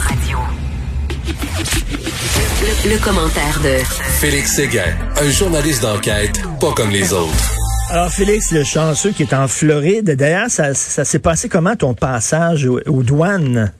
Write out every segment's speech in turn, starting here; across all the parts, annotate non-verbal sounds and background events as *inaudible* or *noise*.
Radio. Le, le commentaire de Félix Séguin, un journaliste d'enquête pas comme les autres. Alors, Félix, le chanceux qui est en Floride, d'ailleurs, ça, ça s'est passé comment ton passage aux, aux douanes,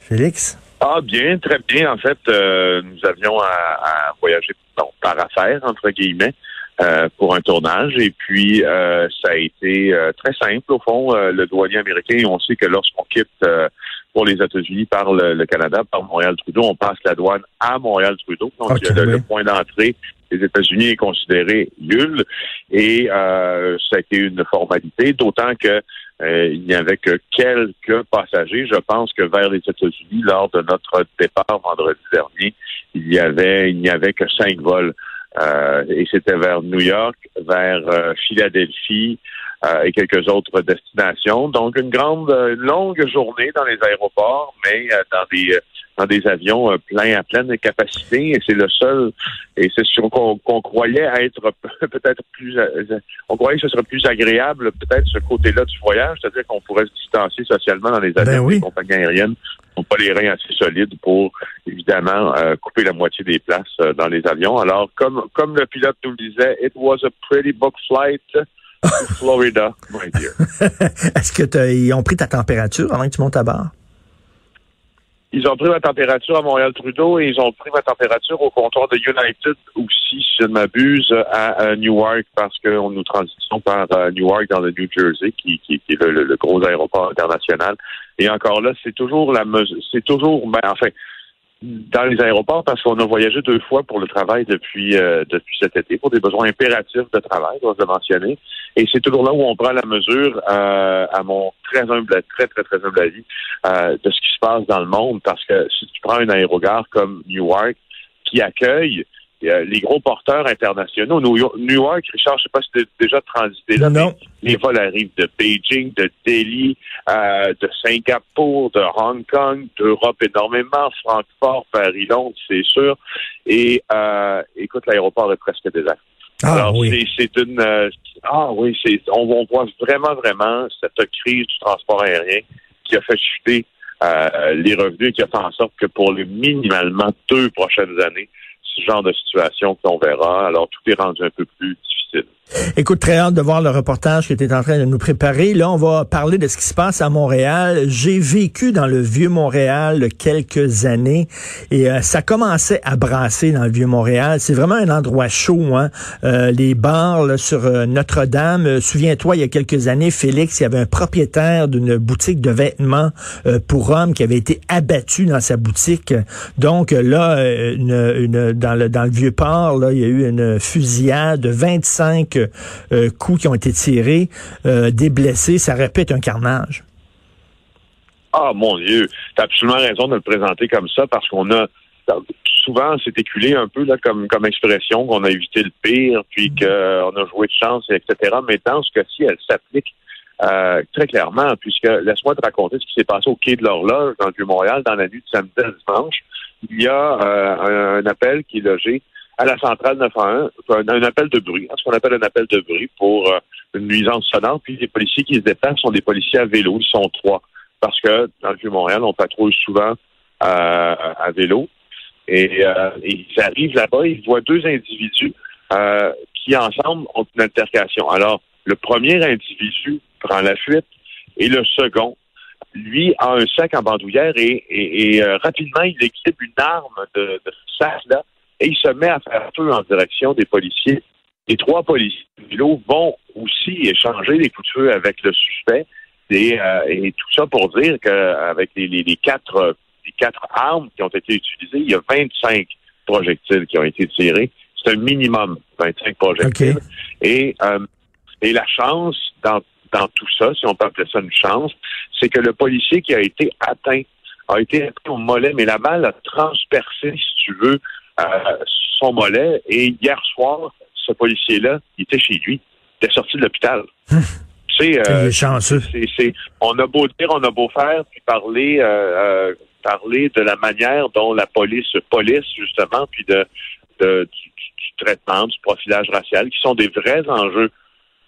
Félix? Ah, bien, très bien. En fait, euh, nous avions à, à voyager bon, par affaire, entre guillemets, euh, pour un tournage. Et puis, euh, ça a été euh, très simple, au fond. Euh, le douanier américain, on sait que lorsqu'on quitte euh, pour les États-Unis par le, le, Canada, par Montréal-Trudeau, on passe la douane à Montréal-Trudeau. Donc, Okay, le, oui. le point d'entrée des États-Unis est considéré nul. Et euh, ça a été une formalité, d'autant que euh, il n'y avait que quelques passagers. Je pense que vers les États-Unis, lors de notre départ vendredi dernier, il y avait il n'y avait que cinq vols. Euh, et c'était vers New York, vers euh, Philadelphie et quelques autres destinations. Donc une grande, euh, une longue journée dans les aéroports, mais euh, dans des dans des avions euh, pleins à pleine capacité. Et c'est le seul. Et c'est sûr qu'on croyait être *laughs* peut-être plus. euh, on croyait que ce serait plus agréable, peut-être ce côté-là du voyage, c'est-à-dire qu'on pourrait se distancier socialement dans les avions Ben oui. des compagnies aériennes n'ont pas les reins assez solides pour évidemment euh, couper la moitié des places euh, dans les avions. Alors, comme comme le pilote nous le disait, it was a pretty book flight *laughs* Florida. *laughs* Est-ce que ils ont pris ta température avant que tu montes à bord? Ils ont pris ma température à Montréal-Trudeau et ils ont pris ma température au comptoir de United aussi, si je ne m'abuse, à, Newark, parce que nous transitons par euh, Newark dans le New Jersey, qui, qui, qui est le, gros aéroport international. Et encore là, c'est toujours la mesure, c'est toujours, ben, enfin, dans les aéroports, parce qu'on a voyagé deux fois pour le travail depuis euh, depuis cet été, pour des besoins impératifs de travail, dois-je le mentionner. Et c'est toujours là où on prend la mesure, euh, à mon très humble, très, très, très humble avis, euh, de ce qui se passe dans le monde. Parce que si tu prends un aérogare comme Newark, qui accueille euh, les gros porteurs internationaux, New York, Newark, Richard, je sais pas si tu as déjà transité là, Non. mais les vols arrivent de Beijing, de Delhi, euh, de Singapour, de Hong Kong, d'Europe énormément, Francfort, Paris, Londres, c'est sûr. Et euh, écoute, l'aéroport est presque désert. Ah Alors, oui. c'est- une. euh, ah oui, c'est. On, on voit vraiment, vraiment cette crise du transport aérien qui a fait chuter euh, les revenus et qui a fait en sorte que pour les minimalement deux prochaines années, ce genre de situation qu'on verra. Alors, tout est rendu un peu plus difficile. Écoute, très hâte de voir le reportage que tu es en train de nous préparer. Là, on va parler de ce qui se passe à Montréal. J'ai vécu dans le vieux Montréal quelques années et euh, ça commençait à brasser dans le vieux Montréal. C'est vraiment un endroit chaud. Hein? Euh, les bars là, sur euh, Notre-Dame. Souviens-toi, il y a quelques années, Félix, il y avait un propriétaire d'une boutique de vêtements pour hommes qui avait été abattu dans sa boutique. Donc là, une- dans, le, dans le vieux port, là, il y a eu une fusillade de 25 euh, coups qui ont été tirés, euh, des blessés. Ça répète un carnage. Ah mon Dieu, tu as absolument raison de le présenter comme ça parce qu'on a souvent c'est éculé un peu là comme comme expression qu'on a évité le pire puis qu'on a joué de chance etc. Mais dans ce cas-ci, elle s'applique euh, très clairement puisque laisse-moi te raconter ce qui s'est passé au quai de l'horloge dans le Vieux-Montréal dans la nuit de samedi à dimanche. Il y a euh, un, un appel qui est logé à la centrale 911, un, appel de bruit, hein, ce qu'on appelle un appel de bruit pour euh, une nuisance sonore. Puis les policiers qui se déplacent sont des policiers à vélo, ils sont trois parce que dans le Vieux-Montréal, on patrouille souvent euh, à vélo. Et, euh, ils arrivent là-bas, ils voient deux individus euh, qui, ensemble, ont une altercation. Alors, le premier individu prend la fuite et le second, lui, a un sac en bandoulière et, et- euh, rapidement, il équipe une arme de, de ce sac-là et il se met à faire feu en direction des policiers. Les trois policiers vont aussi échanger des coups de feu avec le suspect. Et, euh, et tout ça pour dire qu'avec les, les, les quatre les quatre armes qui ont été utilisées, il y a 25 projectiles qui ont été tirés. C'est un minimum 25 projectiles. Et, euh, et la chance dans, dans tout ça, si on peut appeler ça une chance, c'est que le policier qui a été atteint a été pris au mollet, mais la balle a transpercé, si tu veux, son mollet. Et hier soir, ce policier-là, il était chez lui. Il était sorti de l'hôpital. *laughs* C'est euh, chanceux. On a beau dire, on a beau faire, puis parler, euh, euh, parler de la manière dont la police police, justement, puis de, de du, du, traitement, du profilage racial, qui sont des vrais enjeux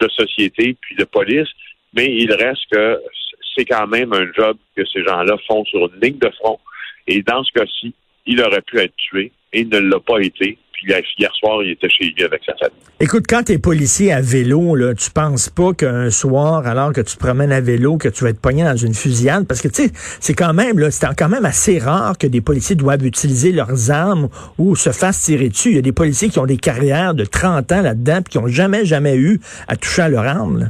de société, puis de police, mais il reste que c'est quand même un job que ces gens-là font sur une ligne de front. Et dans ce cas-ci, il aurait pu être tué et il ne l'a pas été. Puis hier soir, il était chez lui avec sa famille. Écoute, quand tu es policier à vélo, là, tu penses pas qu'un soir, alors que tu te promènes à vélo, que tu vas être pogné dans une fusillade? Parce que, tu sais, c'est quand même, là, c'est quand même assez rare que des policiers doivent utiliser leurs armes ou se fassent tirer dessus. Il y a des policiers qui ont des carrières de 30 ans là-dedans puis qui ont jamais, jamais eu à toucher à leur arme. Là.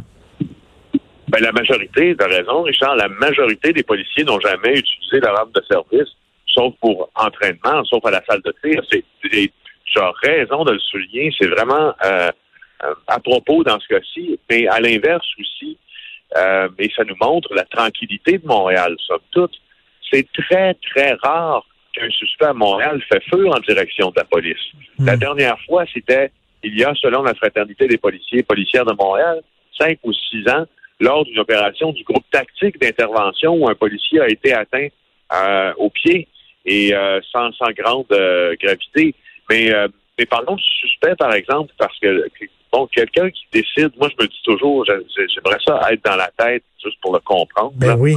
Ben, la majorité, tu as raison, Richard, la majorité des policiers n'ont jamais utilisé leur arme de service, sauf pour entraînement, sauf à la salle de tir. C'est, tu as raison de le souligner, c'est vraiment euh, euh, à propos dans ce cas-ci, mais à l'inverse aussi, euh, et ça nous montre la tranquillité de Montréal, somme toute. C'est très, très rare qu'un suspect à Montréal fait feu en direction de la police. La dernière fois, c'était il y a, selon la fraternité des policiers et policières de Montréal, cinq ou six ans, lors d'une opération du groupe tactique d'intervention où un policier a été atteint euh, au pied et euh, sans, sans grande euh, gravité. Mais, euh, mais parlons du suspect, par exemple, parce que bon, quelqu'un qui décide, moi je me dis toujours, j'aimerais ça être dans la tête, juste pour le comprendre, ben oui.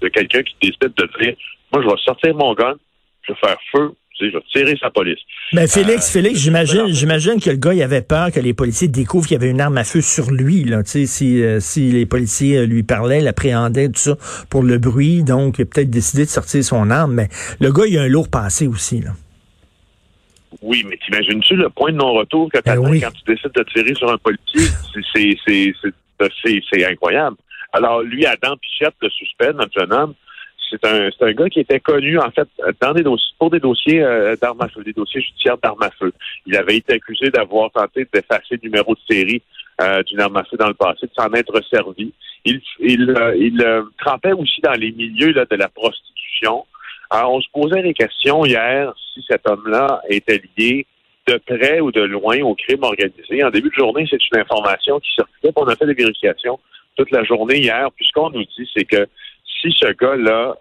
de quelqu'un qui décide de dire, moi je vais sortir mon gun, je vais faire feu, je vais tirer sa police. Mais Félix, euh, Félix, j'imagine, j'imagine que le gars, il avait peur que les policiers découvrent qu'il y avait une arme à feu sur lui, là. Si, euh, si les policiers lui parlaient, l'appréhendaient, tout ça, pour le bruit, donc, il a peut-être décidé de sortir son arme, mais le gars, il a un lourd passé aussi, là. Oui, mais t'imagines-tu le point de non-retour que ben oui. quand tu décides de tirer sur un policier? C'est incroyable. Alors, lui, Adam Pichette, le suspect, notre jeune homme, c'est un, un gars qui était connu, en fait, dans des dossiers, pour des dossiers euh, d'armes à feu, des dossiers judiciaires d'armes à feu. Il avait été accusé d'avoir tenté d'effacer le numéro de série euh, d'une arme à feu dans le passé, de s'en être servi. Il, il, euh, il trempait aussi dans les milieux là, de la prostitution. Alors, on se posait des questions hier si cet homme-là était lié de près ou de loin au crime organisé. En début de journée, c'est une information qui circulait. On a fait des vérifications toute la journée hier. Puis ce qu'on nous dit, c'est que si ce gars-là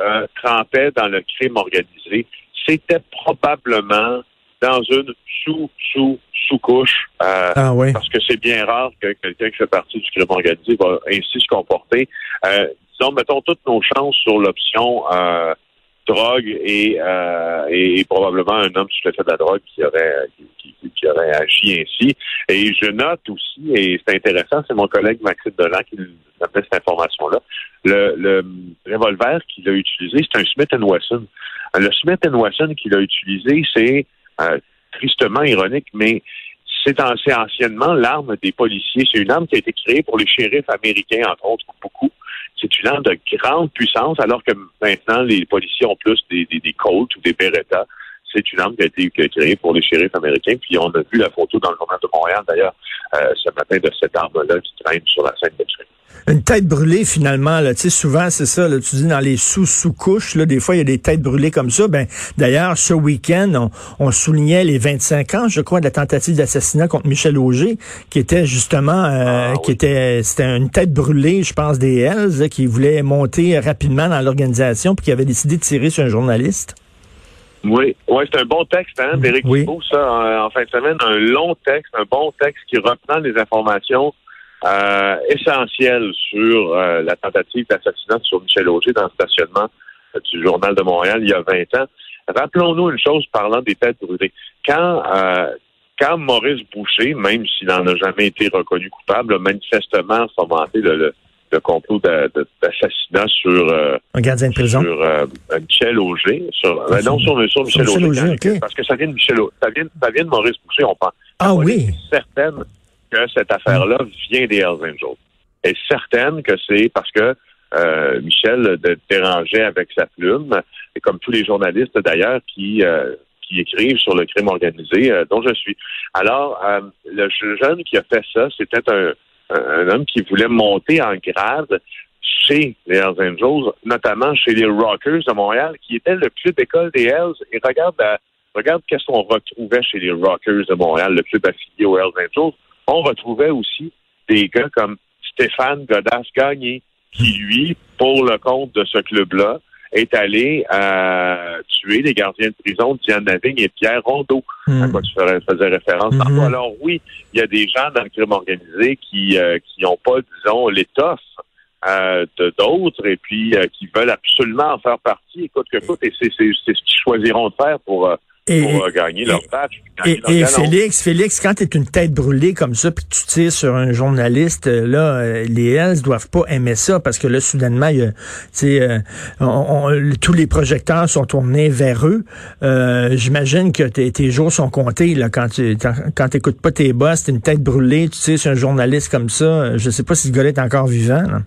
euh, trempait dans le crime organisé, c'était probablement dans une sous-sous-sous-couche. Euh, ah oui. Parce que c'est bien rare que quelqu'un qui fait partie du crime organisé va ainsi se comporter. Euh, disons, mettons toutes nos chances sur l'option euh, drogue et, euh, et, probablement un homme sous l'effet de la drogue qui aurait qui, qui, aurait agi ainsi. Et je note aussi, et c'est intéressant, c'est mon collègue Maxime Delan qui nous fait cette information-là, le, le revolver qu'il a utilisé, c'est un Smith Wesson. Le Smith Wesson qu'il a utilisé, c'est euh, tristement ironique, mais c'est anciennement l'arme des policiers. C'est une arme qui a été créée pour les shérifs américains, entre autres, beaucoup c'est une arme de grande puissance, alors que maintenant, les policiers ont plus des, des, des Colts ou des Beretta. C'est une arme qui a été créée pour les shérifs américains. Puis on a vu la photo dans le journal de Montréal, d'ailleurs, euh, ce matin, de cette arme-là qui traîne sur la scène de crime. Une tête brûlée, finalement, là, tu sais, souvent, c'est ça, là, tu dis dans les sous-sous-couches, là, des fois, il y a des têtes brûlées comme ça. Ben, d'ailleurs, ce week-end, on, on, soulignait les 25 ans, je crois, de la tentative d'assassinat contre Michel Auger, qui était justement, euh, ah, qui était, c'était une tête brûlée, je pense, des Hells, qui voulait monter rapidement dans l'organisation, puis qui avait décidé de tirer sur un journaliste. Oui, ouais, c'est un bon texte, hein, d'Éric oui. ça, en, en fin de semaine, un long texte, un bon texte qui reprend les informations euh, essentiel sur euh, la tentative d'assassinat sur Michel Auger dans le stationnement euh, du Journal de Montréal il y a 20 ans. Rappelons-nous une chose parlant des têtes brûlées. Quand, euh, quand Maurice Boucher, même s'il n'en a jamais été reconnu coupable, a manifestement fomenté le, le, le complot d'assassinat sur euh, un gardien de prison? sur euh, Michel Auger, sur, ben non sur, sur Michel, sur Auger, Auger okay. parce que ça vient de Michel, ça vient, ça vient de Maurice Boucher, on pense. Ah oui, certaine que cette affaire-là vient des Hells Angels. est certaine que c'est parce que euh, Michel dérangeait avec sa plume, et comme tous les journalistes d'ailleurs qui qui écrivent sur le crime organisé, euh, dont je suis. Alors, euh, le jeune qui a fait ça, c'était un, un, homme qui voulait monter en grade, chez les Hells Angels, notamment chez les Rockers de Montréal, qui était le club école des Hells. Et regarde, la- regarde qu'est-ce qu'on retrouvait chez les Rockers de Montréal, le club affilié aux Hells Angels. On retrouvait aussi des gars comme Stéphane Godas-Gagné, qui, lui, pour le compte de ce club-là, est allé euh, tuer les gardiens de prison Diane Lavigne et Pierre Rondeau, à Hmm. quoi tu faisais référence tantôt. Alors oui, il y a des gens dans le crime organisé qui euh, qui n'ont pas, disons, l'étoffe euh, d'autres et puis euh, qui veulent absolument en faire partie. Écoute, que écoute, et c'est c'est- c'est ce qu'ils choisiront de faire pour, euh, Et, pour gagner leur match. gagner et, leur et galon. Félix, Félix, quand tu es une tête brûlée comme ça, puis que tu tires sur un journaliste, euh, là, euh, les Hells doivent pas aimer ça parce que là, soudainement, y a, tu sais, euh, on- on- tous les projecteurs sont tournés vers eux. Euh, J'imagine que tes, tes jours sont comptés là quand tu quand t'écoutes pas tes boss, t'es une tête brûlée, tu tires sur un journaliste comme ça. Je sais pas si ce gars-là est encore vivant. là.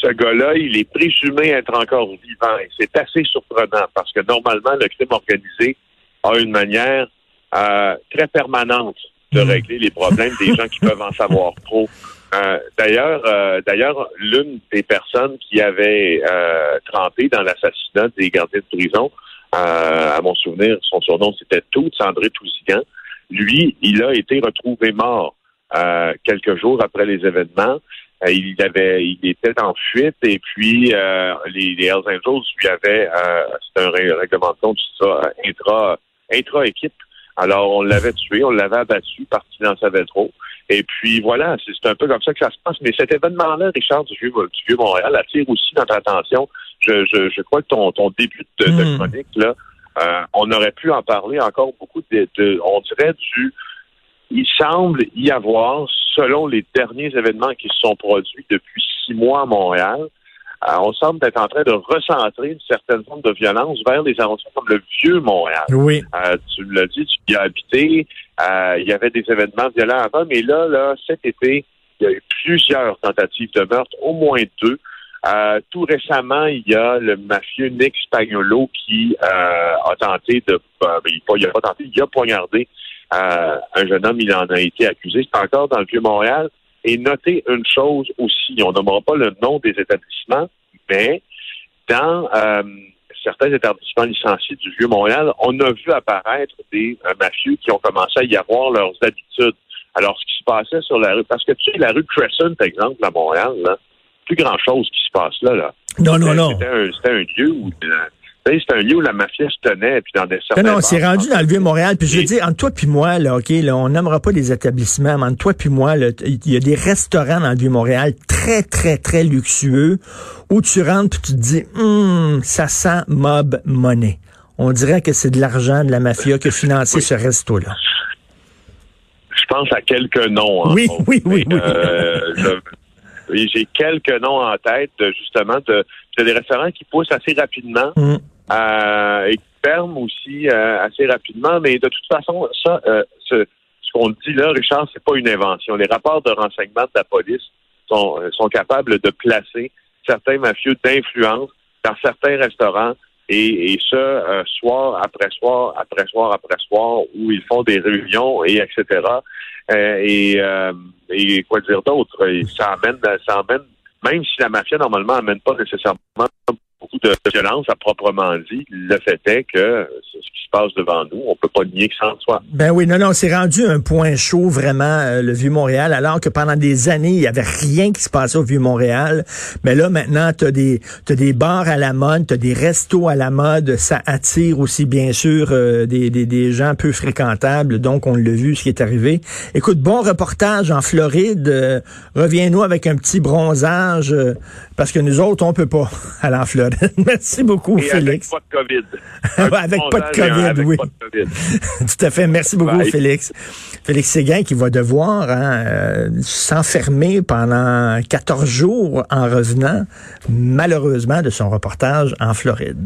Ce gars-là, il est présumé être encore vivant. Et c'est assez surprenant parce que normalement, le crime organisé a une manière euh, très permanente de Mhm. régler les problèmes des gens qui peuvent en savoir trop. *laughs* Euh, d'ailleurs, euh, d'ailleurs, l'une des personnes qui avait euh, trempé dans l'assassinat des gardiens de prison, euh, à mon souvenir, son surnom c'était Tout, André Toussigan. Lui, il a été retrouvé mort euh, quelques jours après les événements. Euh, il avait, il était en fuite et puis euh, les, les Hells Angels lui avaient, euh, c'est un règlement de compte, ça, intra, intra équipe. Alors on l'avait tué, on l'avait abattu parce qu'il en savait trop. Et puis voilà, c'est un peu comme ça que ça se passe. Mais cet événement-là, Richard du Vieux, du Vieux Montréal, attire aussi notre attention. Je, je, je crois que ton, ton début de, de Mm. chronique là, euh, on aurait pu en parler encore beaucoup de, de on dirait du il semble y avoir, selon les derniers événements qui se sont produits depuis six mois à Montréal, euh, on semble être en train de recentrer une certaine forme de violence vers les arrondissements comme le vieux Montréal. Oui. Euh, tu me l'as dit, tu y as habité. euh, il y avait des événements violents avant, mais là, là, cet été, il y a eu plusieurs tentatives de meurtre, au moins deux. Euh, tout récemment, il y a le mafieux Nick Spagnolo qui euh, a tenté de, euh, il, pas, il a pas tenté, il a poignardé un jeune homme. Il en a été accusé. C'est encore dans le vieux Montréal. Et notez une chose aussi, on nommera pas le nom des établissements, mais dans euh, certains établissements licenciés du Vieux-Montréal, on a vu apparaître des euh, mafieux qui ont commencé à y avoir leurs habitudes. Alors, ce qui se passait sur la rue, parce que tu sais, la rue Crescent, par exemple, à Montréal, là, plus grand-chose qui se passe là. là. Non, non, non. C'était un, un lieu où... sais, c'est un lieu où la mafia se tenait, puis dans des certains... Non, non, c'est rendu dans le vieux Montréal. Puis je veux dire, entre toi puis moi, là, OK, là, on n'aimera pas les établissements, mais entre toi puis moi, il y a des restaurants dans le vieux Montréal très, très, très luxueux où tu rentres puis tu te dis, hum, ça sent mob money. On dirait que c'est de l'argent de la mafia qui a financé ce resto-là. Je pense à quelques noms. entre Oui, oui, oui, oui. euh, je- J'ai quelques noms en tête, justement, de, de des restaurants qui poussent assez rapidement Hum. euh, et qui ferment aussi euh, assez rapidement. Mais de toute façon, ça, euh, ce, ce qu'on dit là, Richard, c'est pas une invention. Les rapports de renseignement de la police sont, euh, sont capables de placer certains mafieux d'influence dans certains restaurants et, et ce, euh, soir après soir, après soir, après soir, où ils font des réunions et etc. Euh, et, euh, et quoi dire d'autre? Ça amène, ça amène, même si la mafia normalement amène pas nécessairement de violence à proprement dit, le fait est que ce qui se passe devant nous. On peut pas nier que ça en soit. Ben oui, non, non, c'est rendu un point chaud vraiment, euh, le Vieux-Montréal, alors que pendant des années, il y avait rien qui se passait au Vieux-Montréal. Mais là, maintenant, tu as des, t'as des bars à la mode, tu as des restos à la mode, ça attire aussi, bien sûr, euh, des, des, des gens peu fréquentables, donc on l'a vu, ce qui est arrivé. Écoute, bon reportage en Floride, euh, reviens-nous avec un petit bronzage, euh, parce que nous autres, on peut pas *laughs* aller en Floride. *laughs* Merci beaucoup, Et Félix. avec pas de COVID. *laughs* Avec pas de COVID, avec oui. pas de COVID. *laughs* Tout à fait. Merci beaucoup, Bye. Félix. Félix Séguin qui va devoir hein, euh, s'enfermer pendant 14 jours en revenant, malheureusement, de son reportage en Floride.